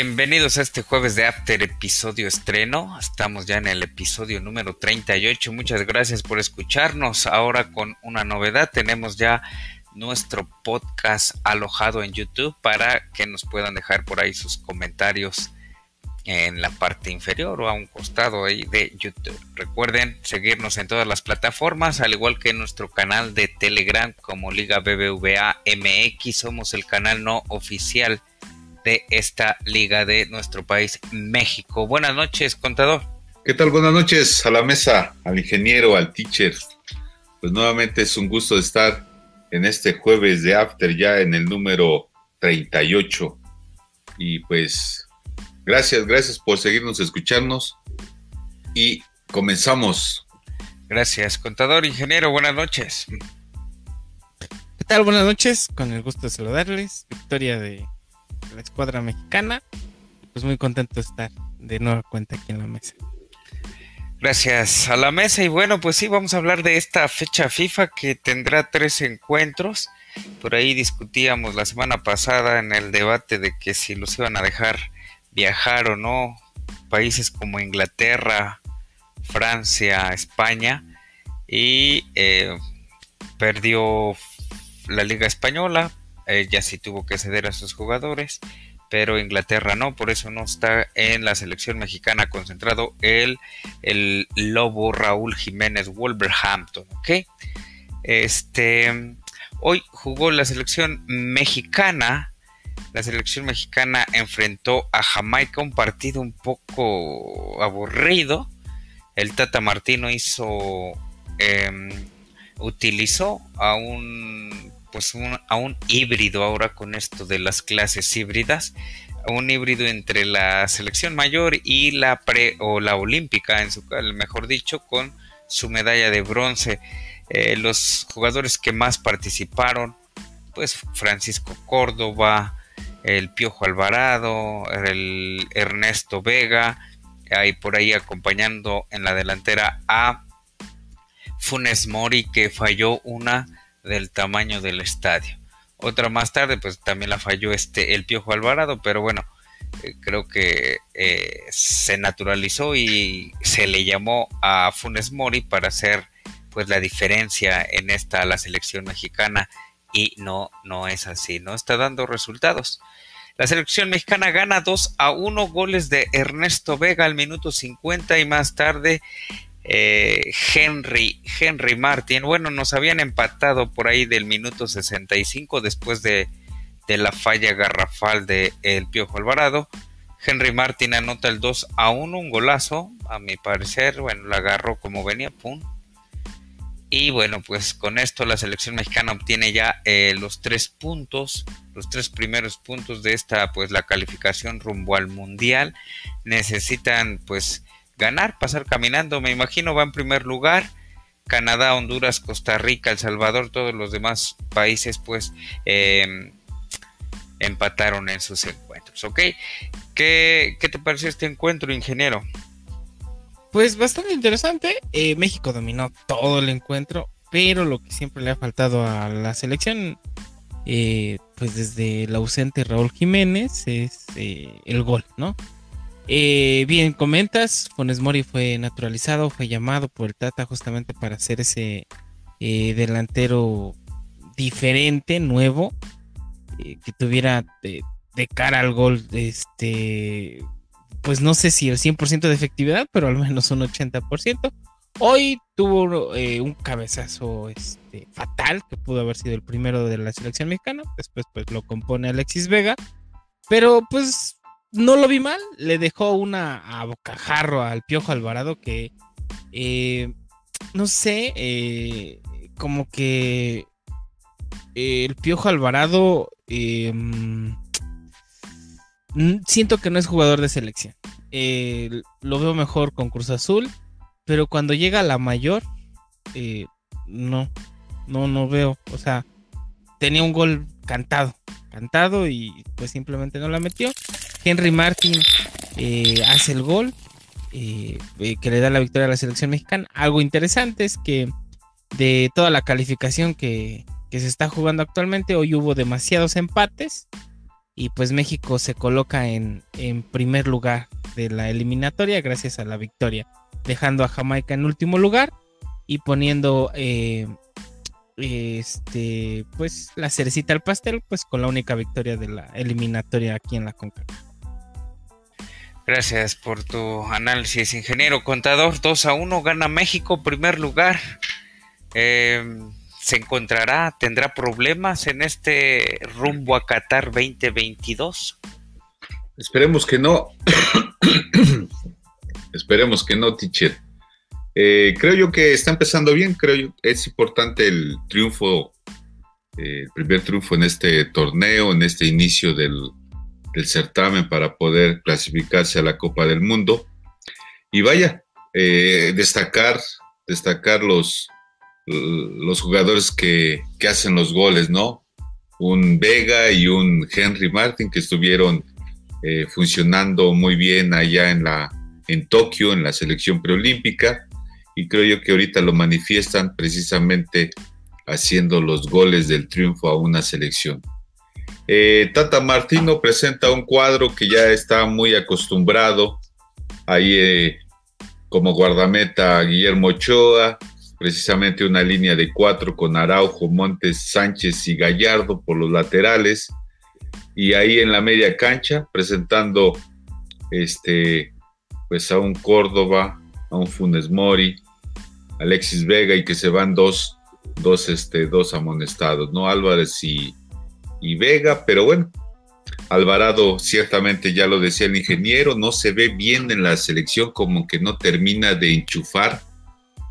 Bienvenidos a este jueves de After episodio estreno. Estamos ya en el episodio número 38. Muchas gracias por escucharnos. Ahora con una novedad tenemos ya nuestro podcast alojado en YouTube para que nos puedan dejar por ahí sus comentarios en la parte inferior o a un costado ahí de YouTube. Recuerden seguirnos en todas las plataformas, al igual que en nuestro canal de Telegram como Liga BBVA MX. Somos el canal no oficial de esta liga de nuestro país, México. Buenas noches, contador. ¿Qué tal? Buenas noches a la mesa, al ingeniero, al teacher. Pues nuevamente es un gusto estar en este jueves de After ya en el número 38. Y pues gracias, gracias por seguirnos, escucharnos y comenzamos. Gracias, contador, ingeniero, buenas noches. ¿Qué tal? Buenas noches, con el gusto de saludarles. Victoria de la escuadra mexicana. Pues muy contento de estar de nueva cuenta aquí en la mesa. Gracias a la mesa y bueno, pues sí, vamos a hablar de esta fecha FIFA que tendrá tres encuentros. Por ahí discutíamos la semana pasada en el debate de que si los iban a dejar viajar o no, países como Inglaterra, Francia, España y eh, perdió la Liga Española, ella sí tuvo que ceder a sus jugadores, pero Inglaterra no, por eso no está en la selección mexicana concentrado el, el Lobo Raúl Jiménez Wolverhampton, ¿ok? Este, hoy jugó la selección mexicana, la selección mexicana enfrentó a Jamaica un partido un poco aburrido, el Tata Martino hizo, em, utilizó a un pues a un híbrido ahora con esto de las clases híbridas, un híbrido entre la selección mayor y la pre o la olímpica, en su mejor dicho, con su medalla de bronce. Eh, los jugadores que más participaron, pues Francisco Córdoba, el Piojo Alvarado, el Ernesto Vega, ahí por ahí acompañando en la delantera a Funes Mori que falló una del tamaño del estadio. Otra más tarde, pues también la falló este el Piojo Alvarado, pero bueno, eh, creo que eh, se naturalizó y se le llamó a Funes Mori para hacer pues la diferencia en esta la selección mexicana y no no es así, no está dando resultados. La selección mexicana gana 2 a 1 goles de Ernesto Vega al minuto 50 y más tarde eh, Henry, Henry Martin. Bueno, nos habían empatado por ahí del minuto 65 después de, la falla garrafal de El Piojo Alvarado. Henry Martin anota el 2 a 1, un golazo, a mi parecer. Bueno, la agarró como venía, pum. Y bueno, pues con esto la selección mexicana obtiene ya eh, los tres puntos, los tres primeros puntos de esta, pues la calificación rumbo al mundial. Necesitan, pues, ganar, pasar caminando. Me imagino va en primer lugar. Canadá, Honduras, Costa Rica, El Salvador, todos los demás países pues em, empataron en sus encuentros. ¿Ok? ¿Qué, te pareció este encuentro, ingeniero? Pues bastante interesante. Eh, México dominó todo el encuentro, pero lo que siempre le ha faltado a la selección, eh, pues desde el ausente Raúl Jiménez, es eh, el gol, ¿no? Eh, bien, comentas, Funes Mori fue naturalizado, fue llamado por el Tata justamente para ser ese eh, delantero diferente, nuevo, eh, que tuviera de, cara al gol, este, pues no sé si el 100% de efectividad, pero al menos un 80%. Hoy tuvo un cabezazo este, fatal, que pudo haber sido el primero de la selección mexicana, después pues lo compone Alexis Vega, pero pues no lo vi mal, le dejó una a bocajarro al Piojo Alvarado que, eh, no sé, eh, como que el Piojo Alvarado em, siento que no es jugador de selección. lo veo mejor con Cruz Azul, pero cuando llega a la mayor, eh, no, no, no veo. O sea, tenía un gol cantado, y pues simplemente no la metió. Henry Martin eh, hace el gol eh, eh, que le da la victoria a la selección mexicana. Algo interesante es que de toda la calificación que, se está jugando actualmente, hoy hubo demasiados empates y pues México se coloca en, en primer lugar de la eliminatoria gracias a la victoria, dejando a Jamaica en último lugar y poniendo eh, este pues la cerecita al pastel pues con la única victoria de la eliminatoria aquí en la CONCACAF. Gracias por tu análisis, ingeniero contador. 2 a 1 gana México, primer lugar. Eh, se encontrará, tendrá problemas en este rumbo a Qatar 2022? Esperemos que no. Esperemos que no, teacher. Eh, creo yo que está empezando bien, creo yo. Es importante el triunfo, eh, el primer triunfo en este torneo, en este inicio del, certamen para poder clasificarse a la Copa del Mundo. Y vaya, eh, destacar, destacar los, los jugadores que, hacen los goles, ¿no? Un Vega y un Henry Martin que estuvieron funcionando muy bien allá en, la, en Tokio, en la selección preolímpica, y creo yo que ahorita lo manifiestan precisamente haciendo los goles del triunfo a una selección. Eh, Tata Martino presenta un cuadro que ya está muy acostumbrado. Ahí eh, como guardameta Guillermo Ochoa, precisamente una línea de cuatro con Araujo, Montes, Sánchez y Gallardo por los laterales. Y ahí en la media cancha, presentando este, pues a un Córdoba, a un Funes Mori, Alexis Vega y que se van dos, dos, este, dos amonestados, ¿no? Álvarez y, Vega, pero bueno, Alvarado ciertamente ya lo decía el ingeniero, no se ve bien en la selección, como que no termina de enchufar,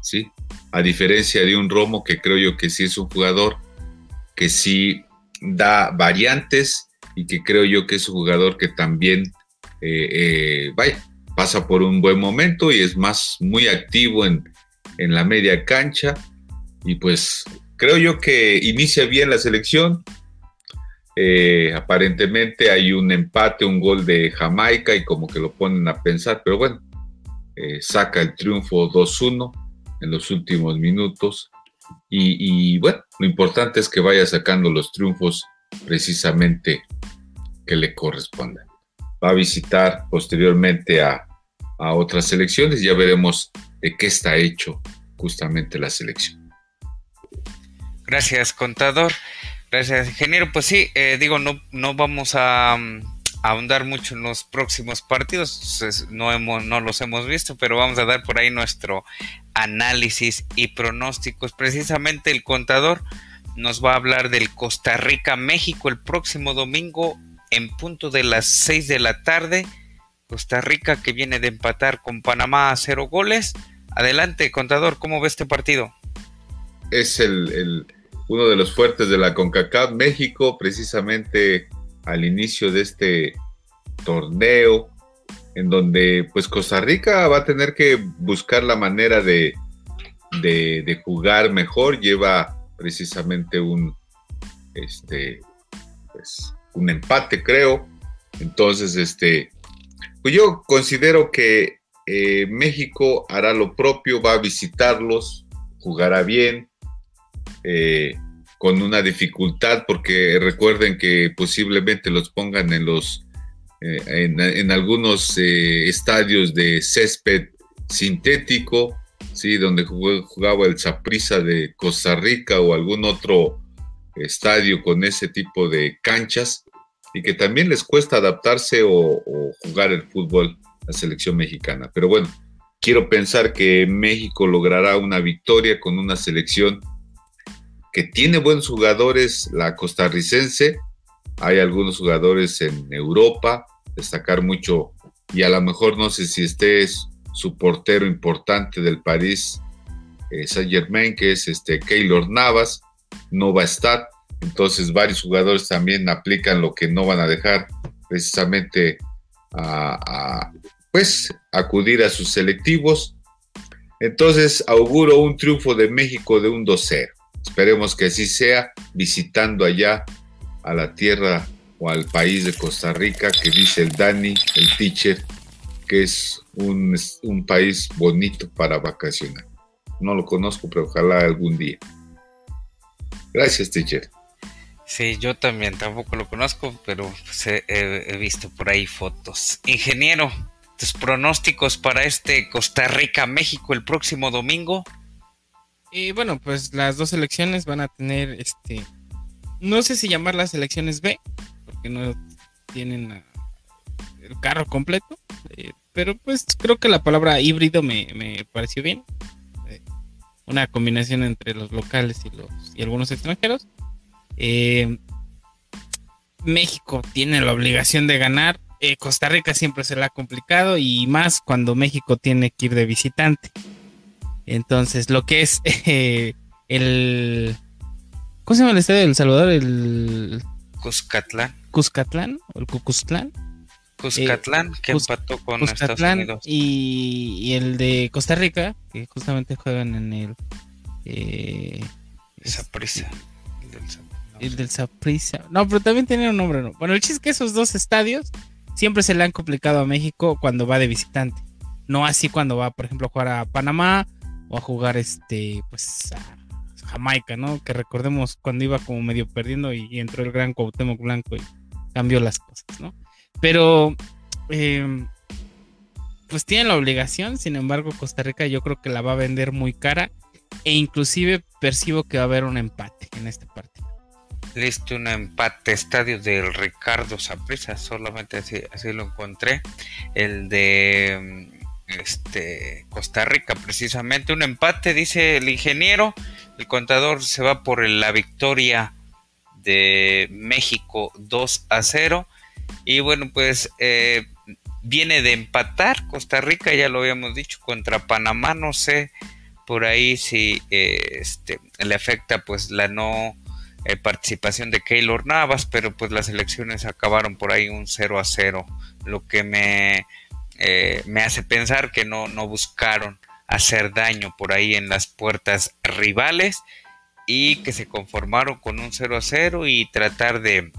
¿sí? a diferencia de un Romo que creo yo que sí es un jugador que sí da variantes y que creo yo que es un jugador que también, eh, eh, pasa por un buen momento y es más muy activo en, la media cancha y pues creo yo que inicia bien la selección. Eh, aparentemente hay un empate, un gol de Jamaica y como que lo ponen a pensar, pero bueno, saca el triunfo 2-1 en los últimos minutos. Y, bueno, lo importante es que vaya sacando los triunfos precisamente que le correspondan. Va a visitar posteriormente a, a otras selecciones, ya veremos de qué está hecho justamente la selección. Gracias, contador. Gracias, ingeniero. Pues sí, eh, digo, no, no vamos a, ahondar mucho en los próximos partidos, no, hemos, no los hemos visto, pero vamos a dar por ahí nuestro análisis y pronósticos. Precisamente el contador nos va a hablar del Costa Rica-México el próximo domingo en punto de las 6 de la tarde. Costa Rica que viene de empatar con Panamá a cero goles. Adelante, contador, ¿cómo ve este partido? Es el, uno de los fuertes de la CONCACAF. México precisamente al inicio de este torneo, en donde pues Costa Rica va a tener que buscar la manera de, de, jugar mejor, lleva precisamente un, este, pues, un empate, creo. Entonces, este, pues yo considero que eh, México hará lo propio, va a visitarlos, jugará bien. Eh, con una dificultad, porque recuerden que posiblemente los pongan en los eh, en, algunos estadios de césped sintético, sí, donde jugaba el Saprissa de Costa Rica o algún otro estadio con ese tipo de canchas y que también les cuesta adaptarse o, jugar el fútbol la selección mexicana. Pero bueno, quiero pensar que México logrará una victoria con una selección que tiene buenos jugadores la costarricense. Hay algunos jugadores en Europa, destacar mucho, y a lo mejor no sé si este es su portero importante del París eh, Saint Germain, que es este Keylor Navas, no va a estar. Entonces varios jugadores también aplican lo que no van a dejar precisamente a, pues acudir a sus selectivos. Entonces auguro un triunfo de México de un 2-0. Esperemos que así sea, visitando allá a la tierra o al país de Costa Rica, que dice el Dani, el teacher, que es un, un país bonito para vacacionar. No lo conozco, pero ojalá algún día. Gracias, teacher. Sí, yo también tampoco lo conozco, pero pues, he, visto por ahí fotos. Ingeniero, tus pronósticos para este Costa Rica-México el próximo domingo. Y bueno, pues las dos elecciones van a tener este. No sé si llamar las elecciones B, porque no tienen el carro completo. Eh, pero pues creo que la palabra híbrido me, me pareció bien. Eh, una combinación entre los locales y los y algunos extranjeros. Eh, México tiene la obligación de ganar. Eh, Costa Rica siempre se le ha complicado y más cuando México tiene que ir de visitante. Entonces, lo que es eh, el. ¿Cómo se llama el estadio de El Salvador? El. Cuscatlán. Cuscatlán o el Cucuztlán. Cuscatlán, que empató con Estados Unidos. Y, y, el de Costa Rica, que justamente juegan en el. Esa prisa. El del Saprissa. No, pero también tiene un nombre. ¿no? Bueno, el chiste es que esos dos estadios siempre se le han complicado a México cuando va de visitante. No así cuando va, por ejemplo, a jugar a Panamá o a jugar este, pues a Jamaica, ¿no? Que recordemos cuando iba como medio perdiendo y, entró el gran Cuauhtémoc Blanco y cambió las cosas, ¿no? Pero em, pues tiene la obligación, sin embargo, Costa Rica yo creo que la va a vender muy cara e inclusive percibo que va a haber un empate en este partido listo un empate estadio del Ricardo Saprissa, solamente así, así lo encontré. El de mm, este Costa Rica, precisamente un empate, dice el ingeniero. El contador se va por la victoria de México 2 a 0. Y bueno, pues eh, viene de empatar Costa Rica, ya lo habíamos dicho, contra Panamá. No sé por ahí si eh, este, le afecta pues la no eh, participación de Keylor Navas, pero pues las elecciones acabaron por ahí un 0 a 0, lo que me, eh, me hace pensar que no, no buscaron hacer daño por ahí en las puertas rivales y que se conformaron con un 0 a 0 y tratar de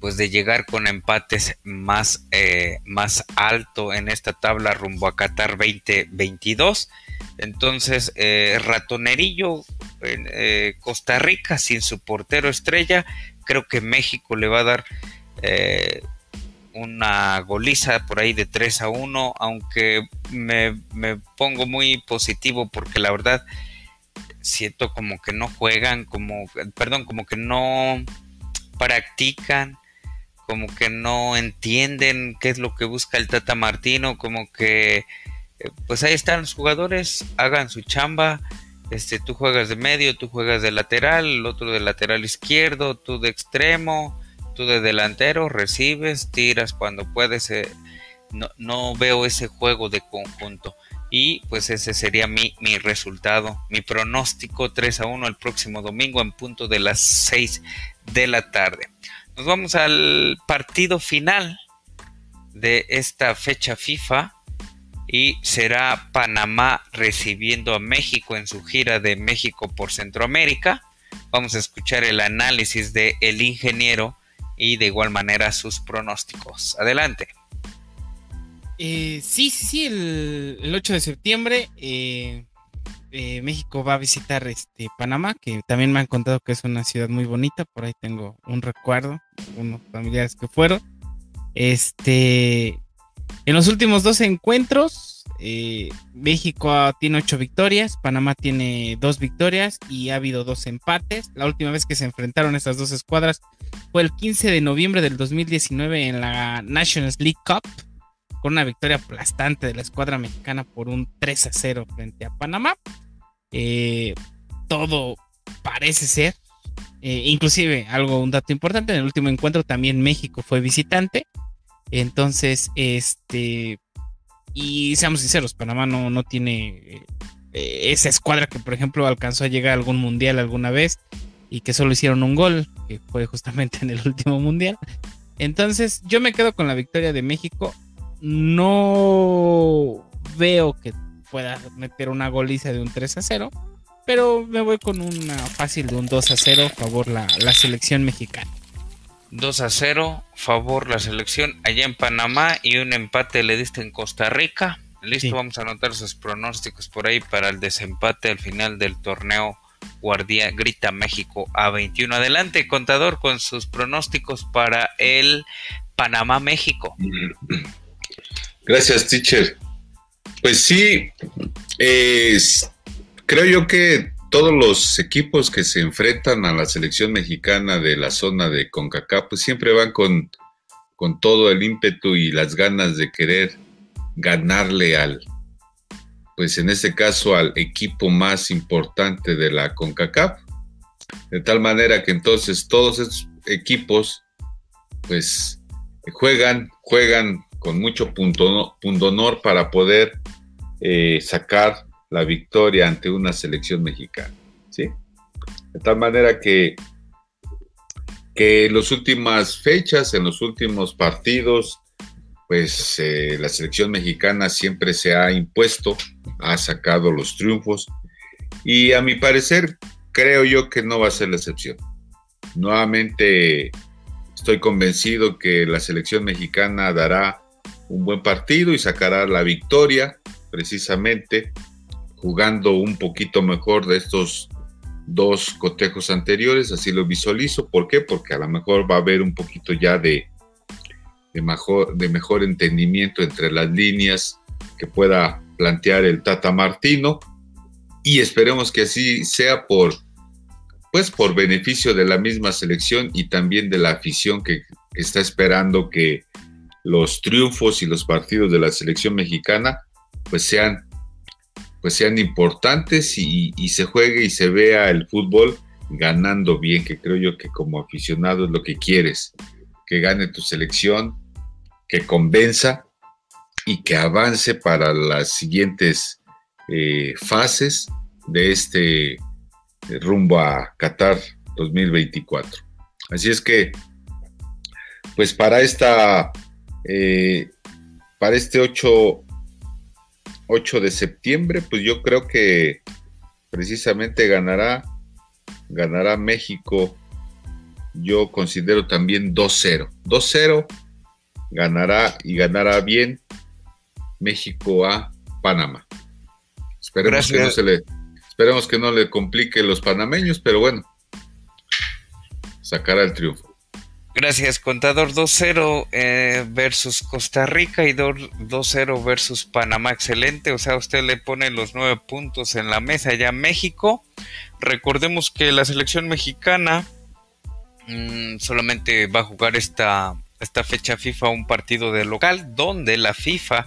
pues de llegar con empates más, eh, más alto en esta tabla rumbo a Qatar 2022 entonces, eh, ratonerillo eh, Costa Rica sin su portero estrella. Creo que México le va a dar eh, una goliza por ahí de 3 a 1, aunque me, me, pongo muy positivo porque la verdad siento como que no juegan, como, perdón, como que no practican, como que no entienden qué es lo que busca el Tata Martino, como que pues ahí están los jugadores, hagan su chamba. Este, tú juegas de medio, tú juegas de lateral, el otro de lateral izquierdo, tú de extremo, tú de delantero, recibes, tiras cuando puedes. Eh, no, no, veo ese juego de conjunto. Y pues ese sería mi, mi resultado, mi pronóstico 3 a 1 el próximo domingo en punto de las 6 de la tarde. Nos vamos al partido final de esta fecha FIFA y será Panamá recibiendo a México en su gira de México por Centroamérica. Vamos a escuchar el análisis de el ingeniero y de igual manera sus pronósticos. Adelante. Eh, sí, sí, sí, el, 8 de septiembre eh, eh, México va a visitar este Panamá, que también me han contado que es una ciudad muy bonita, por ahí tengo un recuerdo, unos familiares que fueron. Este, en los últimos dos encuentros, eh, México tiene ocho victorias, Panamá tiene dos victorias y ha habido dos empates. La última vez que se enfrentaron estas dos escuadras fue el 15 de noviembre del 2019 en la Nations League Cup, con una victoria aplastante de la escuadra mexicana por un 3 a 0 frente a Panamá. Eh, todo parece ser, eh, inclusive algo, un dato importante, en el último encuentro también México fue visitante entonces, este, y seamos sinceros, Panamá no, no tiene eh, esa escuadra que, por ejemplo, alcanzó a llegar a algún mundial alguna vez y que solo hicieron un gol, que fue justamente en el último mundial. Entonces, yo me quedo con la victoria de México. No veo que pueda meter una goliza de un 3 a 0, pero me voy con una fácil de un 2 a 0 a favor la, la selección mexicana. 2 a 0, favor la selección allá en Panamá y un empate le diste en Costa Rica. Listo, vamos a anotar sus pronósticos por ahí para el desempate al final del torneo Guardia Grita México a 21. Adelante, contador, con sus pronósticos para el Panamá-México. Gracias, teacher. Pues sí, creo yo que todos los equipos que se enfrentan a la selección mexicana de la zona de CONCACAF, pues siempre van con, con todo el ímpetu y las ganas de querer ganarle al, pues en este caso al equipo más importante de la CONCACAF. De tal manera que entonces todos estos equipos, pues juegan, juegan con mucho punto, punto honor para poder eh, sacar la victoria ante una selección mexicana. ¿sí? De tal manera que, que en las últimas fechas, en los últimos partidos, pues eh, la selección mexicana siempre se ha impuesto, ha sacado los triunfos y a mi parecer creo yo que no va a ser la excepción. Nuevamente estoy convencido que la selección mexicana dará un buen partido y sacará la victoria precisamente jugando un poquito mejor de estos dos cotejos anteriores, así lo visualizo. ¿Por qué? Porque a lo mejor va a haber un poquito ya de, de, mejor, de mejor entendimiento entre las líneas que pueda plantear el Tata Martino y esperemos que así sea por pues por beneficio de la misma selección y también de la afición que está esperando que los triunfos y los partidos de la selección mexicana pues sean pues sean importantes y, se juegue y se vea el fútbol ganando bien, que creo yo que como aficionado es lo que quieres, que gane tu selección, que convenza y que avance para las siguientes eh, fases de este eh, rumbo a Qatar 2024. Así es que, pues para esta, eh, para este 8, 8 de septiembre, pues yo creo que precisamente ganará, ganará México. Yo considero también 2-0. 2-0 ganará y ganará bien México a Panamá. Esperemos que, no se le, esperemos que no le complique los panameños, pero bueno, sacará el triunfo. Gracias, contador 2-0 eh, versus Costa Rica y 2-0 versus Panamá. Excelente, o sea, usted le pone los nueve puntos en la mesa ya México. Recordemos que la selección mexicana mm, solamente va a jugar esta, esta fecha FIFA un partido de local, donde la FIFA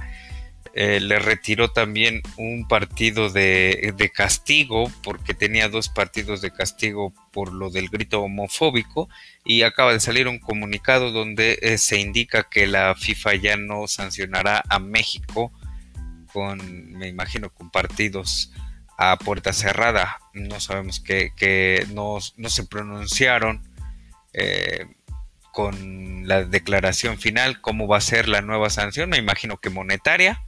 eh, le retiró también un partido de, castigo porque tenía dos partidos de castigo por lo del grito homofóbico y acaba de salir un comunicado donde eh, se indica que la FIFA ya no sancionará a México con, me imagino, con partidos a puerta cerrada. No sabemos que, no, se pronunciaron. Eh, con la declaración final, cómo va a ser la nueva sanción, me imagino que monetaria,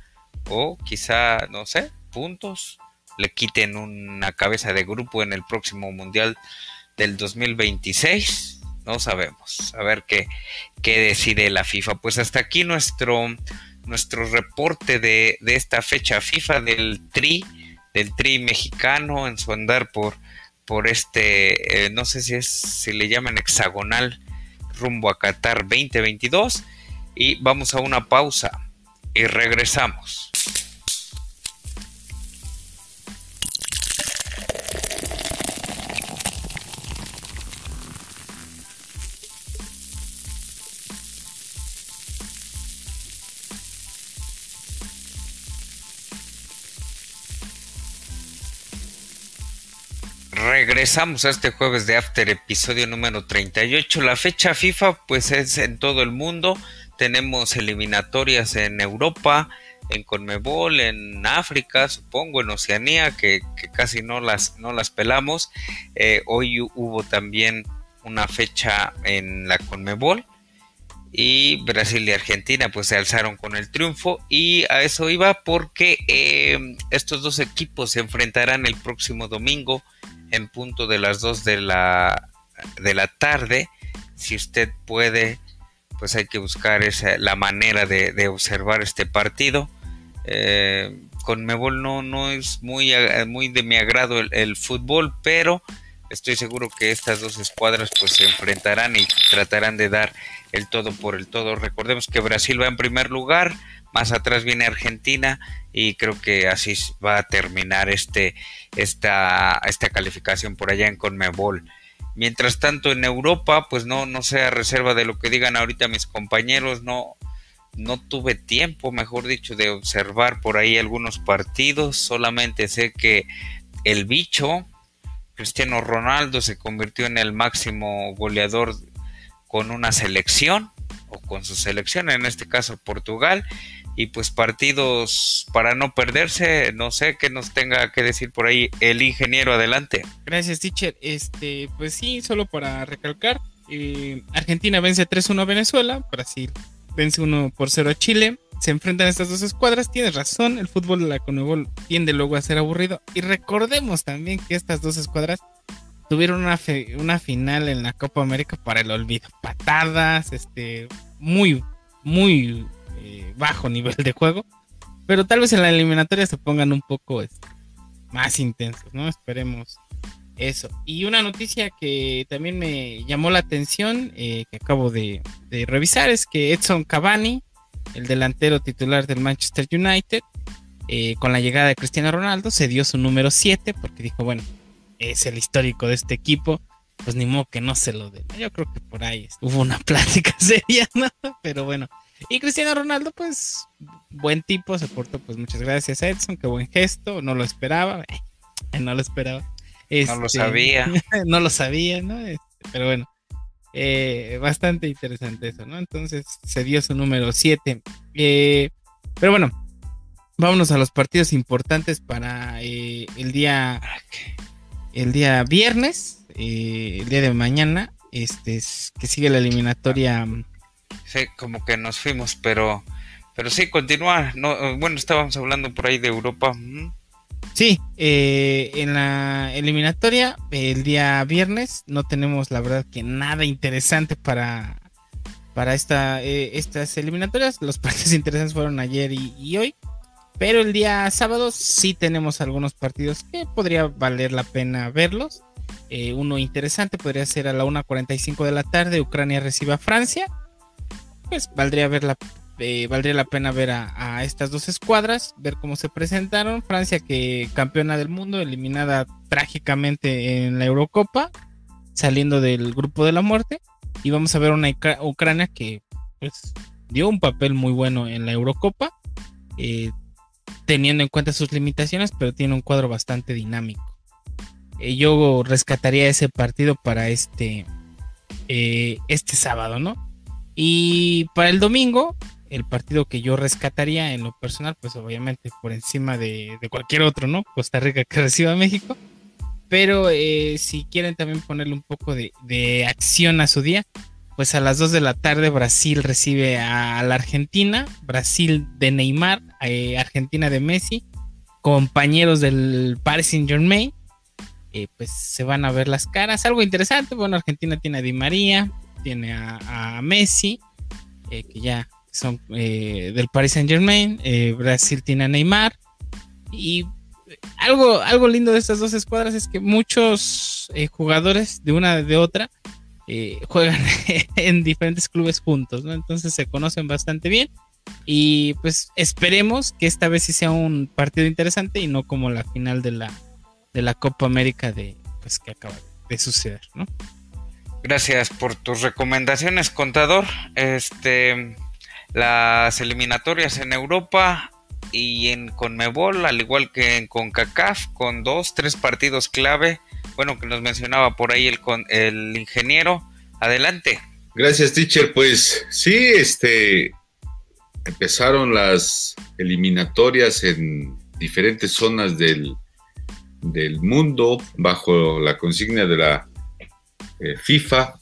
o quizá, no sé, puntos, le quiten una cabeza de grupo en el próximo Mundial del 2026. No sabemos. A ver qué, qué decide la FIFA. Pues hasta aquí nuestro, nuestro reporte de, esta fecha FIFA del Tri, del Tri mexicano en su andar por, por este, eh, no sé si es, si le llaman hexagonal rumbo a Qatar 2022. Y vamos a una pausa y regresamos. Regresamos a este jueves de After, episodio número 38. La fecha FIFA pues es en todo el mundo tenemos eliminatorias en Europa, en Conmebol, en África, supongo, en Oceanía, que, casi no las, no las pelamos. Eh, hoy hubo también una fecha en la Conmebol y Brasil y Argentina pues se alzaron con el triunfo y a eso iba porque eh, estos dos equipos se enfrentarán el próximo domingo en punto de las 2 de la, de la tarde si usted puede pues hay que buscar esa, la manera de, observar este partido. Eh, con Mebol no, no es muy, muy de mi agrado el, fútbol, pero estoy seguro que estas dos escuadras pues se enfrentarán y tratarán de dar el todo por el todo. Recordemos que Brasil va en primer lugar, más atrás viene Argentina y creo que así va a terminar este, esta, esta calificación por allá en Conmebol. Mientras tanto en Europa, pues no, no sea reserva de lo que digan ahorita mis compañeros, no, no tuve tiempo, mejor dicho, de observar por ahí algunos partidos, solamente sé que el bicho, Cristiano Ronaldo, se convirtió en el máximo goleador con una selección, o con su selección, en este caso Portugal, y pues partidos para no perderse, no sé qué nos tenga que decir por ahí el ingeniero adelante. Gracias, teacher. Este, pues sí, solo para recalcar, eh, Argentina vence 3-1 a Venezuela, Brasil vence 1 por 0 a Chile. Se enfrentan estas dos escuadras, tienes razón, el fútbol de la Conmebol tiende luego a ser aburrido. Y recordemos también que estas dos escuadras tuvieron una, una final en la Copa América para el olvido. Patadas, este, muy, muy bajo nivel de juego. Pero tal vez en la eliminatoria se pongan un poco este, más intensos, ¿no? Esperemos eso. Y una noticia que también me llamó la atención, eh, que acabo de, revisar, es que Edson Cavani, el delantero titular del Manchester United, eh, con la llegada de Cristiano Ronaldo, se dio su número 7 porque dijo, bueno, es el histórico de este equipo, pues ni modo que no se lo den. Yo creo que por ahí hubo una plática seria, ¿no? Pero bueno. Y Cristiano Ronaldo, pues, buen tipo, se portó, pues muchas gracias a Edson, qué buen gesto, no lo esperaba, no lo esperaba no lo este, sabía. no lo sabía, ¿no? Este, pero bueno, eh, bastante interesante eso, ¿no? Entonces se dio su número 7. Eh, pero bueno, vámonos a los partidos importantes para eh, el día el día viernes, el día de mañana, este que sigue la eliminatoria. Sí, como que nos fuimos, pero pero sí continúa. No, bueno, estábamos hablando por ahí de Europa. Sí, eh, en la eliminatoria el día viernes no tenemos la verdad que nada interesante para, para esta, eh, estas eliminatorias. Los partidos interesantes fueron ayer y, hoy. Pero el día sábado sí tenemos algunos partidos que podría valer la pena verlos. Eh, uno interesante podría ser a la 1.45 de la tarde, Ucrania recibe a Francia. Pues valdría ver la eh, valdría la pena ver a, estas dos escuadras, ver cómo se presentaron. Francia que campeona del mundo, eliminada trágicamente en la Eurocopa, saliendo del grupo de la muerte. Y vamos a ver una Ucrania que pues, dio un papel muy bueno en la Eurocopa, eh, teniendo en cuenta sus limitaciones, pero tiene un cuadro bastante dinámico. Eh, yo rescataría ese partido para este, este sábado, ¿no? Y para el domingo, el partido que yo rescataría en lo personal, pues obviamente por encima de, cualquier otro, ¿no? Costa Rica que reciba México. Pero eh, si quieren también ponerle un poco de, acción a su día, pues a las 2 de la tarde Brasil recibe a la Argentina, Brasil de Neymar, eh, Argentina de Messi, compañeros del Paris Saint Germain, eh, pues se van a ver las caras. Algo interesante, bueno, Argentina tiene a Di María, tiene a, Messi, que ya son eh, del Paris Saint Germain, eh, Brasil tiene a Neymar y algo, algo lindo de estas dos escuadras es que muchos eh, jugadores de una de otra juegan en diferentes clubes juntos, ¿no? Entonces se conocen bastante bien y pues esperemos que esta vez sí sea un partido interesante y no como la final de la, de la Copa América de pues que acaba de suceder, ¿no? Gracias por tus recomendaciones, contador. Este, las eliminatorias en Europa y en Conmebol, al igual que en CONCACAF, con dos, tres partidos clave. Bueno, que nos mencionaba por ahí el, ingeniero. Adelante. Gracias, teacher. Pues sí, este empezaron las eliminatorias en diferentes zonas del, del mundo bajo la consigna de la eh, FIFA.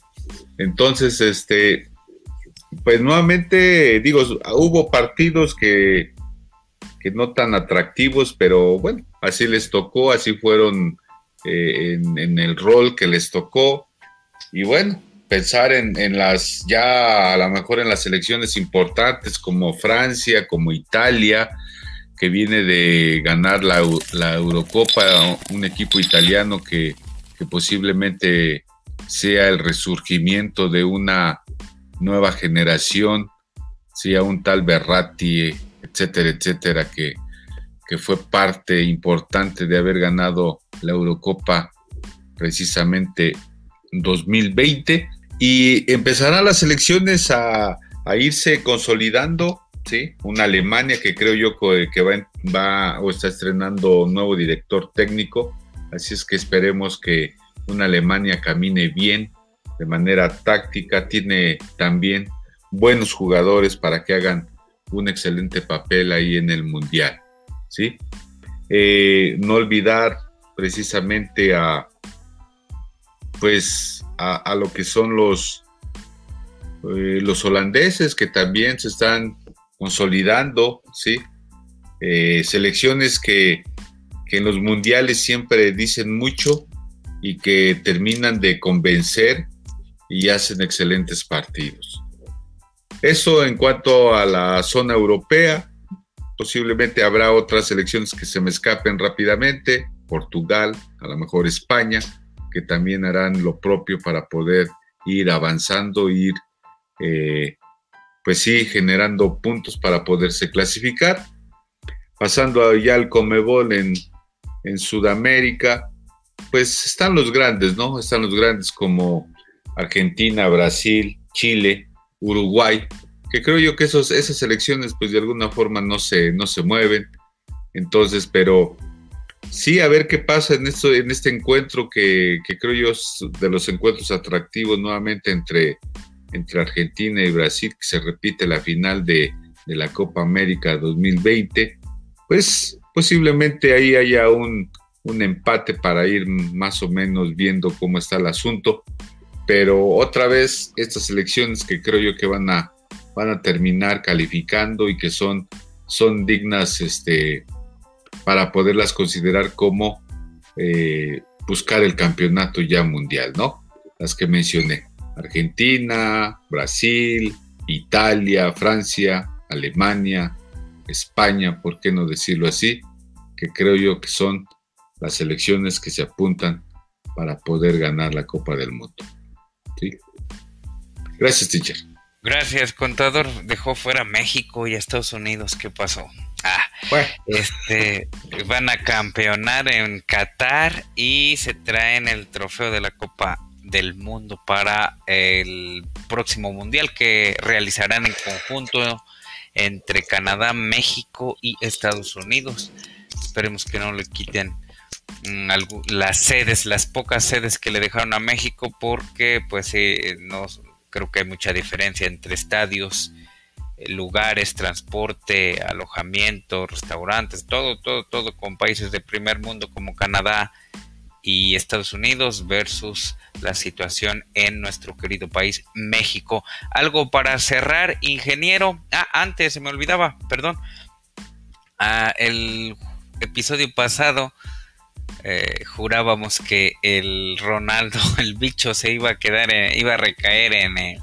Entonces, este, pues nuevamente, digo, hubo partidos que, que no tan atractivos, pero bueno, así les tocó, así fueron eh, en, el rol que les tocó. Y bueno, pensar en, las, ya a lo mejor en las elecciones importantes como Francia, como Italia, que viene de ganar la, la Eurocopa, un equipo italiano que, que posiblemente sea el resurgimiento de una nueva generación, sea un tal Berratti, etcétera, etcétera, que, que fue parte importante de haber ganado la Eurocopa precisamente 2020 y empezarán las elecciones a, irse consolidando, ¿sí? Una Alemania que creo yo que va, va o está estrenando un nuevo director técnico, así es que esperemos que una Alemania camine bien de manera táctica, tiene también buenos jugadores para que hagan un excelente papel ahí en el Mundial, ¿sí? Eh, no olvidar precisamente a, pues, a, lo que son los, eh, los holandeses que también se están consolidando, ¿sí? Eh, selecciones que, que en los mundiales siempre dicen mucho y que terminan de convencer y hacen excelentes partidos. Eso en cuanto a la zona europea, posiblemente habrá otras elecciones que se me escapen rápidamente, Portugal, a lo mejor España, que también harán lo propio para poder ir avanzando, ir, eh, pues sí, generando puntos para poderse clasificar. Pasando ya al Comebol en, en Sudamérica, pues están los grandes, ¿no? Están los grandes como Argentina, Brasil, Chile, Uruguay, que creo yo que esos, esas elecciones pues de alguna forma no se, no se mueven. Entonces, pero sí, a ver qué pasa en, esto, en este encuentro que, creo yo es de los encuentros atractivos nuevamente entre, entre Argentina y Brasil, que se repite la final de, de la Copa América 2020, pues posiblemente ahí haya un, un empate para ir más o menos viendo cómo está el asunto. Pero otra vez, estas elecciones que creo yo que van a, van a terminar calificando y que son, son dignas este, para poderlas considerar como eh, buscar el campeonato ya mundial, ¿no? Las que mencioné. Argentina, Brasil, Italia, Francia, Alemania, España, ¿por qué no decirlo así? Que creo yo que son las elecciones que se apuntan para poder ganar la Copa del Mundo. Gracias, teacher. Gracias, contador. Dejó fuera México y Estados Unidos. ¿Qué pasó? Ah, este, van a campeonar en Qatar y se traen el trofeo de la Copa del Mundo para el próximo mundial que realizarán en conjunto entre Canadá, México y Estados Unidos. Esperemos que no le quiten las sedes, las pocas sedes que le dejaron a México, porque pues sí, no creo que hay mucha diferencia entre estadios, eh, lugares, transporte, alojamiento, restaurantes, todo, todo, todo con países de primer mundo como Canadá y Estados Unidos versus la situación en nuestro querido país México. Algo para cerrar, ingeniero. Ah, antes se me olvidaba, perdón. Ah, el episodio pasado eh, jurábamos que el Ronaldo, el bicho, se iba a quedar, iba a recaer en el,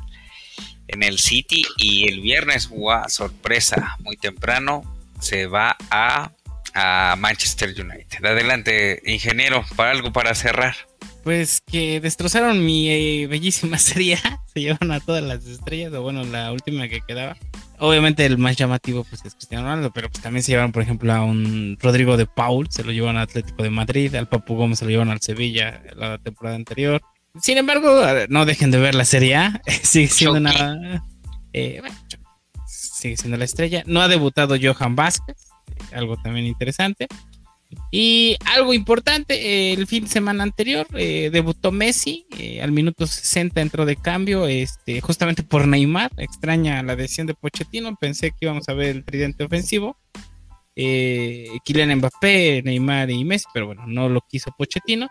en el City y el viernes, sorpresa, muy temprano, se va a, a Manchester United. Adelante, ingeniero, para algo para cerrar. Pues que destrozaron mi eh, bellísima serie, se llevan a todas las estrellas, o bueno, la última que quedaba. Obviamente el más llamativo pues es Cristiano Ronaldo, pero pues también se llevan, por ejemplo, a un Rodrigo de Paul, se lo llevan al Atlético de Madrid, al Papu Gómez se lo llevan al Sevilla la temporada anterior. Sin embargo, no dejen de ver la Serie A, sigue siendo nada... Eh, sigue siendo la estrella. No ha debutado Johan Vázquez, algo también interesante. Y algo importante, el fin de semana anterior eh, debutó Messi, eh, al minuto 60 entró de cambio, este, justamente por Neymar, extraña la decisión de Pochettino, pensé que íbamos a ver el tridente ofensivo, eh, Kylian Mbappé, Neymar y Messi, pero bueno, no lo quiso Pochettino.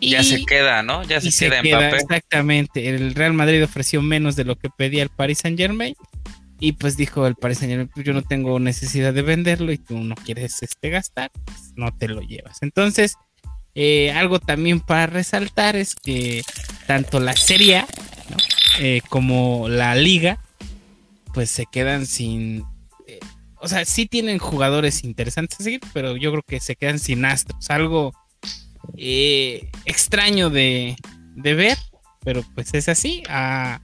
ya se queda, ¿no? Ya se, queda, Mbappé. Exactamente, el Real Madrid ofreció menos de lo que pedía el Paris Saint Germain y pues dijo el Paris pues yo no tengo necesidad de venderlo y tú no quieres este gastar, pues no te lo llevas. Entonces, eh, algo también para resaltar es que tanto la Serie eh, como la Liga, pues se quedan sin... Eh, o sea, sí tienen jugadores interesantes a seguir, pero yo creo que se quedan sin astros. Algo extraño de, ver, pero pues es así. A,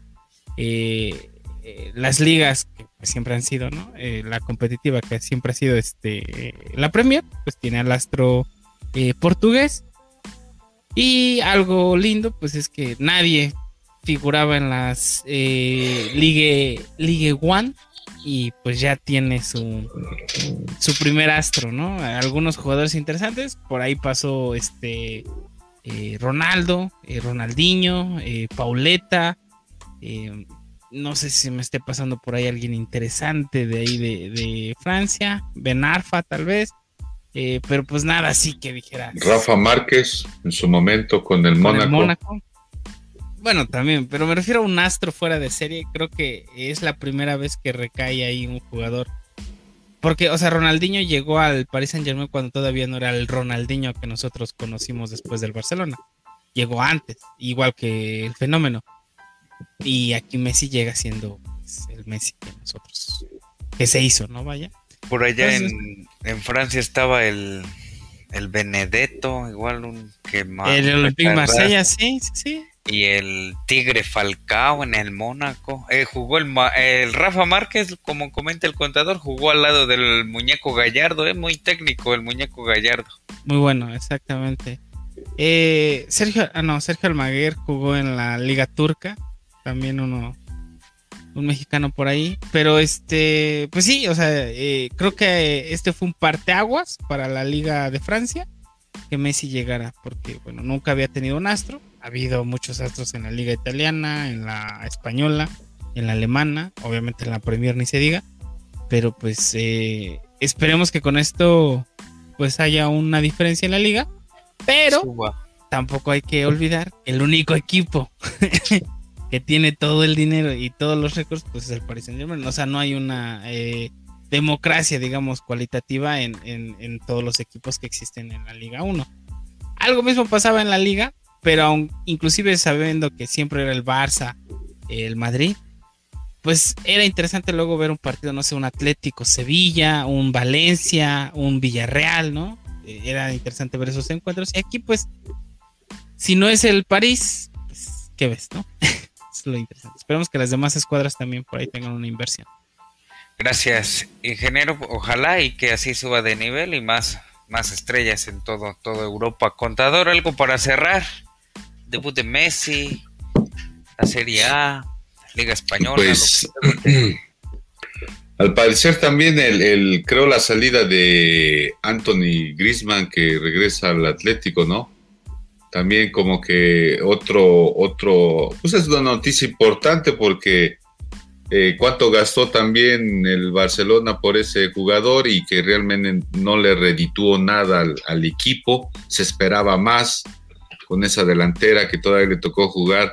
eh, eh, las ligas que siempre han sido, ¿no? la competitiva que siempre ha sido este, la Premier, pues tiene al astro portugués. Y algo lindo, pues es que nadie figuraba en las Ligue, Ligue One y pues ya tiene su, su primer astro, ¿no? Algunos jugadores interesantes, por ahí pasó este eh, Ronaldo, eh, Ronaldinho, eh, Pauleta, no sé si me esté pasando por ahí alguien interesante de ahí de, Francia, Ben Arfa tal vez, pero pues nada así que dijera. Rafa Márquez en su momento con el Mónaco. Bueno, también, pero me refiero a un astro fuera de serie. Creo que es la primera vez que recae ahí un jugador. Porque, o sea, Ronaldinho llegó al Paris Saint Germain cuando todavía no era el Ronaldinho que nosotros conocimos después del Barcelona. Llegó antes, igual que el fenómeno. Y aquí Messi llega siendo pues, el Messi que nosotros, que se hizo, ¿no? Vaya. Por allá en, en Francia estaba el, el Benedetto, igual un que más. El Olympique Marsella, sí, sí, sí y el Tigre Falcao en el Mónaco. Eh, jugó el, el, Rafa Márquez, como comenta el contador, jugó al lado del muñeco Gallardo, es eh, muy técnico el muñeco Gallardo. Muy bueno, exactamente. Eh, Sergio, ah, no, Sergio Almaguer jugó en la Liga Turca, también uno, un mexicano por ahí, pero este, pues sí, o sea, creo que este fue un parteaguas para la Liga de Francia que Messi llegara, porque bueno, nunca había tenido un astro. Ha habido muchos astros en la liga italiana, en la española, en la alemana, obviamente en la Premier ni se diga, pero pues eh, esperemos que con esto pues haya una diferencia en la liga, pero tampoco hay que olvidar el único equipo que tiene todo el dinero y todos los récords pues es el Paris Saint Germain, o sea no hay una eh, democracia digamos cualitativa en, en todos los equipos que existen en la Liga 1. Algo mismo pasaba en la liga, pero aun, inclusive sabiendo que siempre era el Barça, el Madrid, pues era interesante luego ver un partido, no sé, un Atlético Sevilla, un Valencia, un Villarreal, ¿no? Eh, era interesante ver esos encuentros. Y aquí, pues, si no es el París, pues, ¿qué ves, no? es lo interesante. Esperemos que las demás escuadras también por ahí tengan una inversión. Gracias, ingeniero. Ojalá y que así suba de nivel y más, más estrellas en todo, toda Europa. Contador, algo para cerrar debut de Messi, la Serie A, Liga Española. Pues, al parecer también el, creo la salida de Anthony Grisman que regresa al Atlético, ¿no? También como que otro, otro, pues es una noticia importante porque eh, cuánto gastó también el Barcelona por ese jugador y que realmente no le redituó nada al, al equipo, se esperaba más con esa delantera que todavía le tocó jugar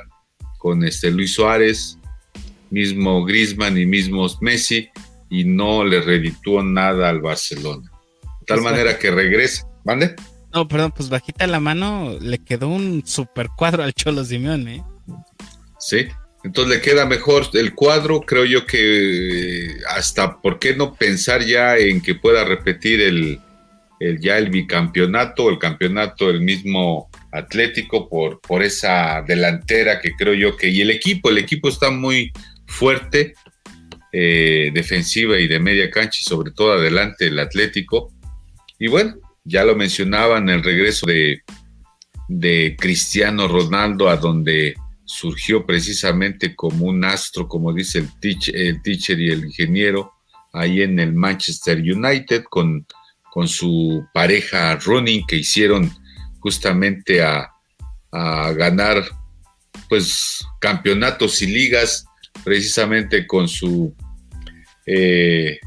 con este Luis Suárez, mismo Griezmann y mismo Messi, y no le redituó nada al Barcelona. De tal manera que regresa. ¿Mande? No, perdón, pues bajita la mano, le quedó un super cuadro al Cholo Simeone. ¿eh? Sí, entonces le queda mejor el cuadro. Creo yo que hasta, ¿por qué no pensar ya en que pueda repetir el, el ya el bicampeonato, el campeonato el mismo Atlético por, por esa delantera que creo yo que, y el equipo, el equipo está muy fuerte, eh, defensiva y de media cancha y sobre todo adelante el Atlético. Y bueno, ya lo mencionaban, el regreso de, de Cristiano Ronaldo a donde surgió precisamente como un astro, como dice el teacher, y el ingeniero, ahí en el Manchester United con, con su pareja Running que hicieron justamente a, ganar pues campeonatos y ligas precisamente con su, eh,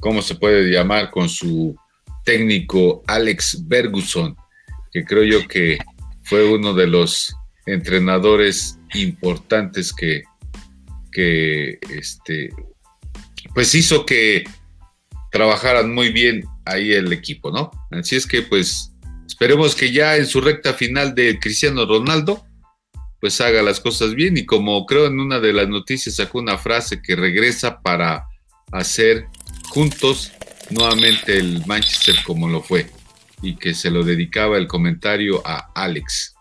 ¿cómo se puede llamar? Con su técnico Alex Ferguson, que creo yo que fue uno de los entrenadores importantes que, que este, pues hizo que trabajaran muy bien ahí el equipo, ¿no? Así es que pues Esperemos que ya en su recta final de Cristiano Ronaldo, pues haga las cosas bien y como creo en una de las noticias sacó una frase que regresa para hacer juntos nuevamente el Manchester como lo fue. y que se lo dedicaba el comentario a Alex.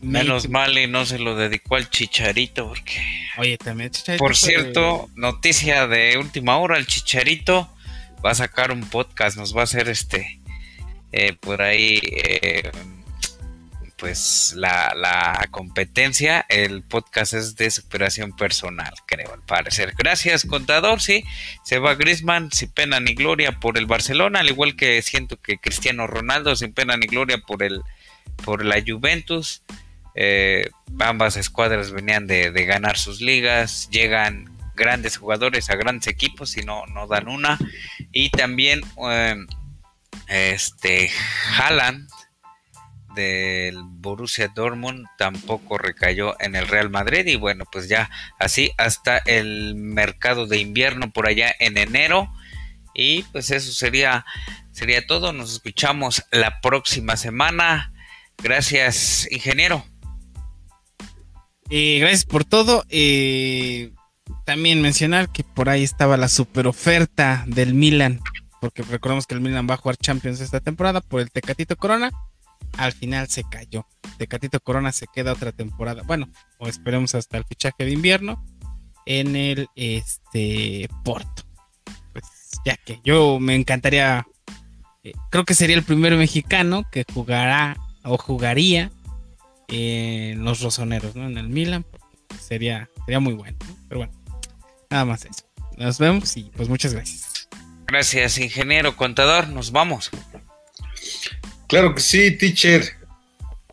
Menos mal y no se lo dedicó al Chicharito porque... Oye, también Chicharito. Por cierto, noticia de última hora, el Chicharito va a sacar un podcast, nos va a hacer este, eh, por ahí, eh, pues la, la, competencia, el podcast es de superación personal, creo, al parecer. Gracias, contador, sí, se va Grisman sin pena ni gloria por el Barcelona, al igual que siento que Cristiano Ronaldo sin pena ni gloria por el por la Juventus. Eh, ambas escuadras venían de, ganar sus ligas, llegan grandes jugadores a grandes equipos y no, no dan una. Y también eh, este Haaland del Borussia Dortmund tampoco recayó en el Real Madrid y bueno pues ya así hasta el mercado de invierno por allá en enero y pues eso sería sería todo nos escuchamos la próxima semana gracias ingeniero eh, gracias por todo. Eh, también mencionar que por ahí estaba la super oferta del Milan, porque recordemos que el Milan va a jugar Champions esta temporada por el Tecatito Corona. Al final se cayó. Tecatito Corona se queda otra temporada. Bueno, o esperemos hasta el fichaje de invierno en el este Porto. Pues ya que yo me encantaría, eh, creo que sería el primer mexicano que jugará o jugaría en los rosoneros, ¿no? En el Milan. Sería, sería muy bueno. Pero bueno, nada más eso. Nos vemos y pues muchas gracias. Gracias, ingeniero, contador. Nos vamos. Claro que sí, teacher.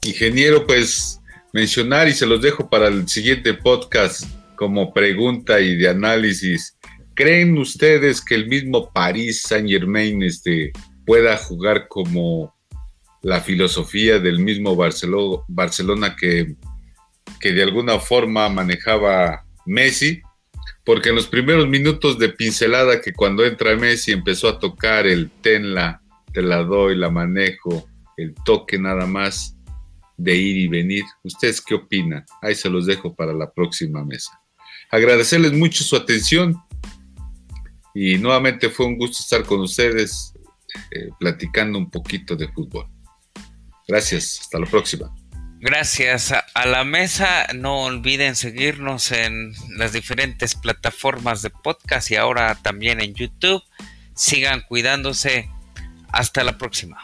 Ingeniero, pues mencionar y se los dejo para el siguiente podcast como pregunta y de análisis. ¿Creen ustedes que el mismo París Saint Germain este, pueda jugar como la filosofía del mismo Barcelona que, que de alguna forma manejaba Messi, porque en los primeros minutos de pincelada que cuando entra Messi empezó a tocar el tenla, te la doy, la manejo, el toque nada más de ir y venir. ¿Ustedes qué opinan? Ahí se los dejo para la próxima mesa. Agradecerles mucho su atención y nuevamente fue un gusto estar con ustedes eh, platicando un poquito de fútbol. Gracias, hasta la próxima. Gracias a, la mesa. No olviden seguirnos en las diferentes plataformas de podcast y ahora también en YouTube. Sigan cuidándose. Hasta la próxima.